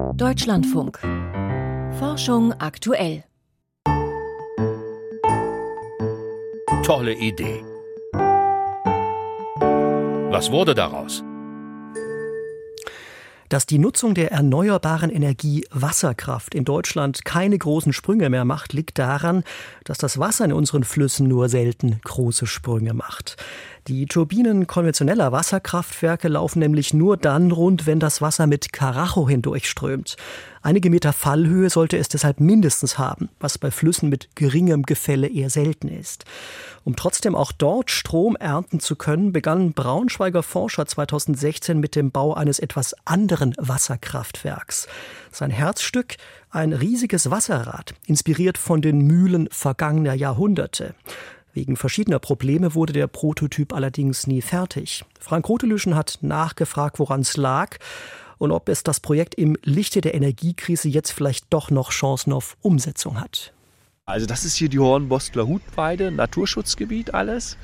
Deutschlandfunk. Forschung aktuell. Tolle Idee. Was wurde daraus? Dass die Nutzung der erneuerbaren Energie Wasserkraft in Deutschland keine großen Sprünge mehr macht, liegt daran, dass das Wasser in unseren Flüssen nur selten große Sprünge macht. Die Turbinen konventioneller Wasserkraftwerke laufen nämlich nur dann rund, wenn das Wasser mit Karacho hindurchströmt. Einige Meter Fallhöhe sollte es deshalb mindestens haben, was bei Flüssen mit geringem Gefälle eher selten ist. Um trotzdem auch dort Strom ernten zu können, begannen Braunschweiger Forscher 2016 mit dem Bau eines etwas anderen Wasserkraftwerks. Sein Herzstück ein riesiges Wasserrad, inspiriert von den Mühlen vergangener Jahrhunderte. Wegen verschiedener Probleme wurde der Prototyp allerdings nie fertig. Frank Rotelüschen hat nachgefragt, woran es lag und ob es das Projekt im Lichte der Energiekrise jetzt vielleicht doch noch Chancen auf Umsetzung hat. Also das ist hier die Hornbostler Hutweide, Naturschutzgebiet alles.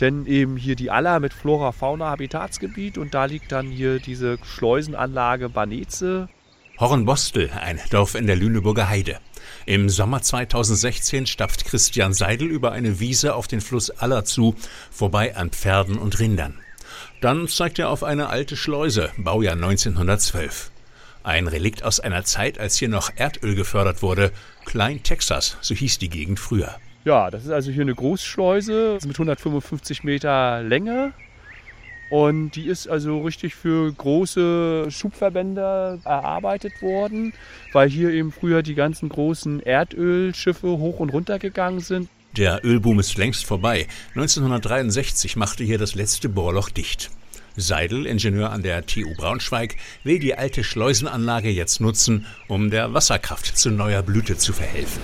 Denn eben hier die Aller mit Flora, Fauna, Habitatsgebiet und da liegt dann hier diese Schleusenanlage Baneze. Hornbostel, ein Dorf in der Lüneburger Heide. Im Sommer 2016 stapft Christian Seidel über eine Wiese auf den Fluss Aller zu, vorbei an Pferden und Rindern. Dann zeigt er auf eine alte Schleuse, Baujahr 1912. Ein Relikt aus einer Zeit, als hier noch Erdöl gefördert wurde. Klein Texas, so hieß die Gegend früher. Ja, das ist also hier eine Großschleuse mit 155 Meter Länge. Und die ist also richtig für große Schubverbände erarbeitet worden, weil hier eben früher die ganzen großen Erdölschiffe hoch und runter gegangen sind. Der Ölboom ist längst vorbei. 1963 machte hier das letzte Bohrloch dicht. Seidel, Ingenieur an der TU Braunschweig, will die alte Schleusenanlage jetzt nutzen, um der Wasserkraft zu neuer Blüte zu verhelfen.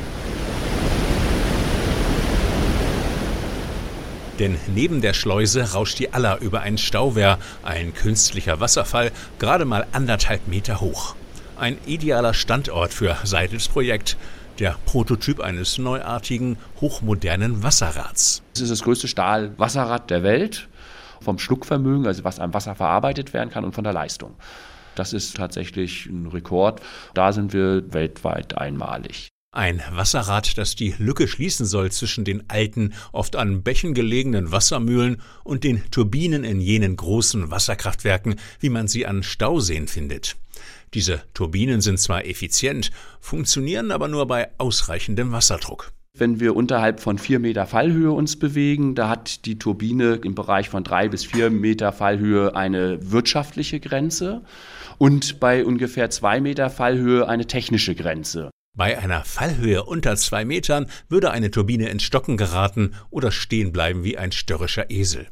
Denn neben der Schleuse rauscht die Aller über ein Stauwehr, ein künstlicher Wasserfall, gerade mal anderthalb Meter hoch. Ein idealer Standort für Seidels Projekt, der Prototyp eines neuartigen, hochmodernen Wasserrads. Es ist das größte Stahlwasserrad der Welt, vom Schluckvermögen, also was am Wasser verarbeitet werden kann und von der Leistung. Das ist tatsächlich ein Rekord. Da sind wir weltweit einmalig. Ein Wasserrad, das die Lücke schließen soll zwischen den alten, oft an Bächen gelegenen Wassermühlen und den Turbinen in jenen großen Wasserkraftwerken, wie man sie an Stauseen findet. Diese Turbinen sind zwar effizient, funktionieren aber nur bei ausreichendem Wasserdruck. Wenn wir unterhalb von vier Meter Fallhöhe uns bewegen, da hat die Turbine im Bereich von drei bis vier Meter Fallhöhe eine wirtschaftliche Grenze und bei ungefähr zwei Meter Fallhöhe eine technische Grenze. Bei einer Fallhöhe unter zwei Metern würde eine Turbine ins Stocken geraten oder stehen bleiben wie ein störrischer Esel.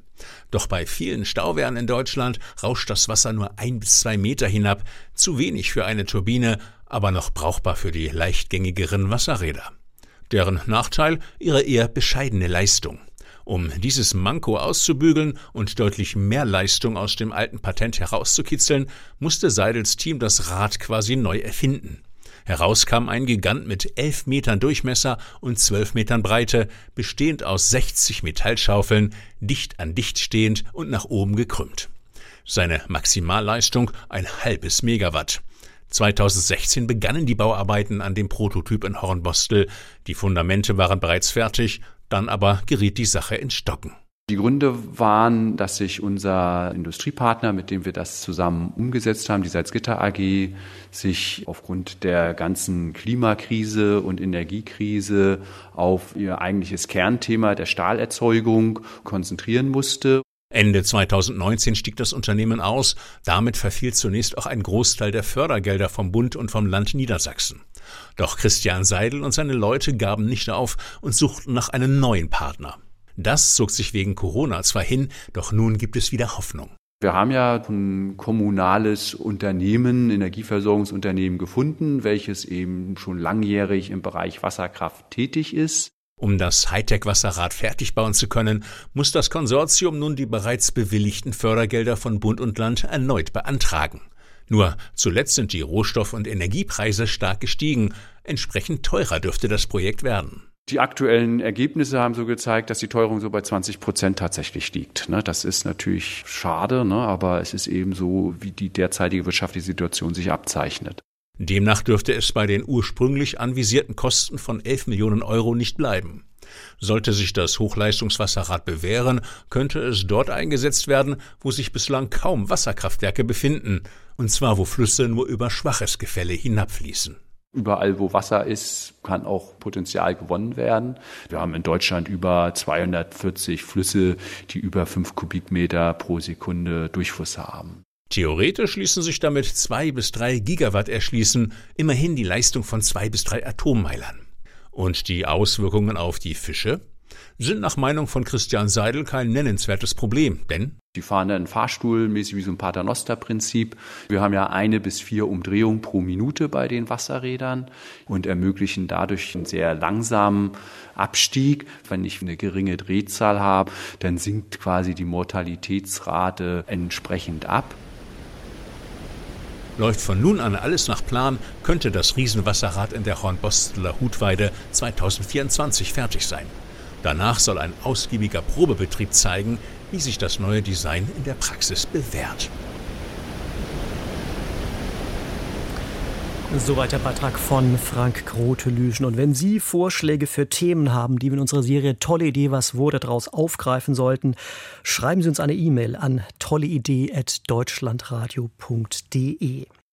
Doch bei vielen Stauwehren in Deutschland rauscht das Wasser nur ein bis zwei Meter hinab, zu wenig für eine Turbine, aber noch brauchbar für die leichtgängigeren Wasserräder. Deren Nachteil ihre eher bescheidene Leistung. Um dieses Manko auszubügeln und deutlich mehr Leistung aus dem alten Patent herauszukitzeln, musste Seidels Team das Rad quasi neu erfinden. Heraus kam ein Gigant mit elf Metern Durchmesser und zwölf Metern Breite, bestehend aus 60 Metallschaufeln, dicht an dicht stehend und nach oben gekrümmt. Seine Maximalleistung ein halbes Megawatt. 2016 begannen die Bauarbeiten an dem Prototyp in Hornbostel. Die Fundamente waren bereits fertig, dann aber geriet die Sache ins Stocken. Die Gründe waren, dass sich unser Industriepartner, mit dem wir das zusammen umgesetzt haben, die Salzgitter AG, sich aufgrund der ganzen Klimakrise und Energiekrise auf ihr eigentliches Kernthema der Stahlerzeugung konzentrieren musste. Ende 2019 stieg das Unternehmen aus. Damit verfiel zunächst auch ein Großteil der Fördergelder vom Bund und vom Land Niedersachsen. Doch Christian Seidel und seine Leute gaben nicht auf und suchten nach einem neuen Partner. Das zog sich wegen Corona zwar hin, doch nun gibt es wieder Hoffnung. Wir haben ja ein kommunales Unternehmen, Energieversorgungsunternehmen gefunden, welches eben schon langjährig im Bereich Wasserkraft tätig ist. Um das Hightech-Wasserrad fertig bauen zu können, muss das Konsortium nun die bereits bewilligten Fördergelder von Bund und Land erneut beantragen. Nur zuletzt sind die Rohstoff- und Energiepreise stark gestiegen. Entsprechend teurer dürfte das Projekt werden. Die aktuellen Ergebnisse haben so gezeigt, dass die Teuerung so bei 20 Prozent tatsächlich liegt. Ne? Das ist natürlich schade, ne? aber es ist eben so, wie die derzeitige wirtschaftliche Situation sich abzeichnet. Demnach dürfte es bei den ursprünglich anvisierten Kosten von 11 Millionen Euro nicht bleiben. Sollte sich das Hochleistungswasserrad bewähren, könnte es dort eingesetzt werden, wo sich bislang kaum Wasserkraftwerke befinden, und zwar wo Flüsse nur über schwaches Gefälle hinabfließen. Überall, wo Wasser ist, kann auch Potenzial gewonnen werden. Wir haben in Deutschland über 240 Flüsse, die über 5 Kubikmeter pro Sekunde Durchfluss haben. Theoretisch ließen sich damit zwei bis drei Gigawatt erschließen, immerhin die Leistung von zwei bis drei Atommeilern. Und die Auswirkungen auf die Fische sind nach Meinung von Christian Seidel kein nennenswertes Problem, denn die fahren dann Fahrstuhl, mäßig wie so ein Paternoster-Prinzip. Wir haben ja eine bis vier Umdrehungen pro Minute bei den Wasserrädern und ermöglichen dadurch einen sehr langsamen Abstieg. Wenn ich eine geringe Drehzahl habe, dann sinkt quasi die Mortalitätsrate entsprechend ab. Läuft von nun an alles nach Plan, könnte das Riesenwasserrad in der Hornbosteler Hutweide 2024 fertig sein. Danach soll ein ausgiebiger Probebetrieb zeigen, wie sich das neue Design in der Praxis bewährt. Soweit der Beitrag von Frank Grote-Lüschen. Und wenn Sie Vorschläge für Themen haben, die wir in unserer Serie Tolle Idee, was wurde daraus aufgreifen sollten, schreiben Sie uns eine E-Mail an tolleidee.deutschlandradio.de.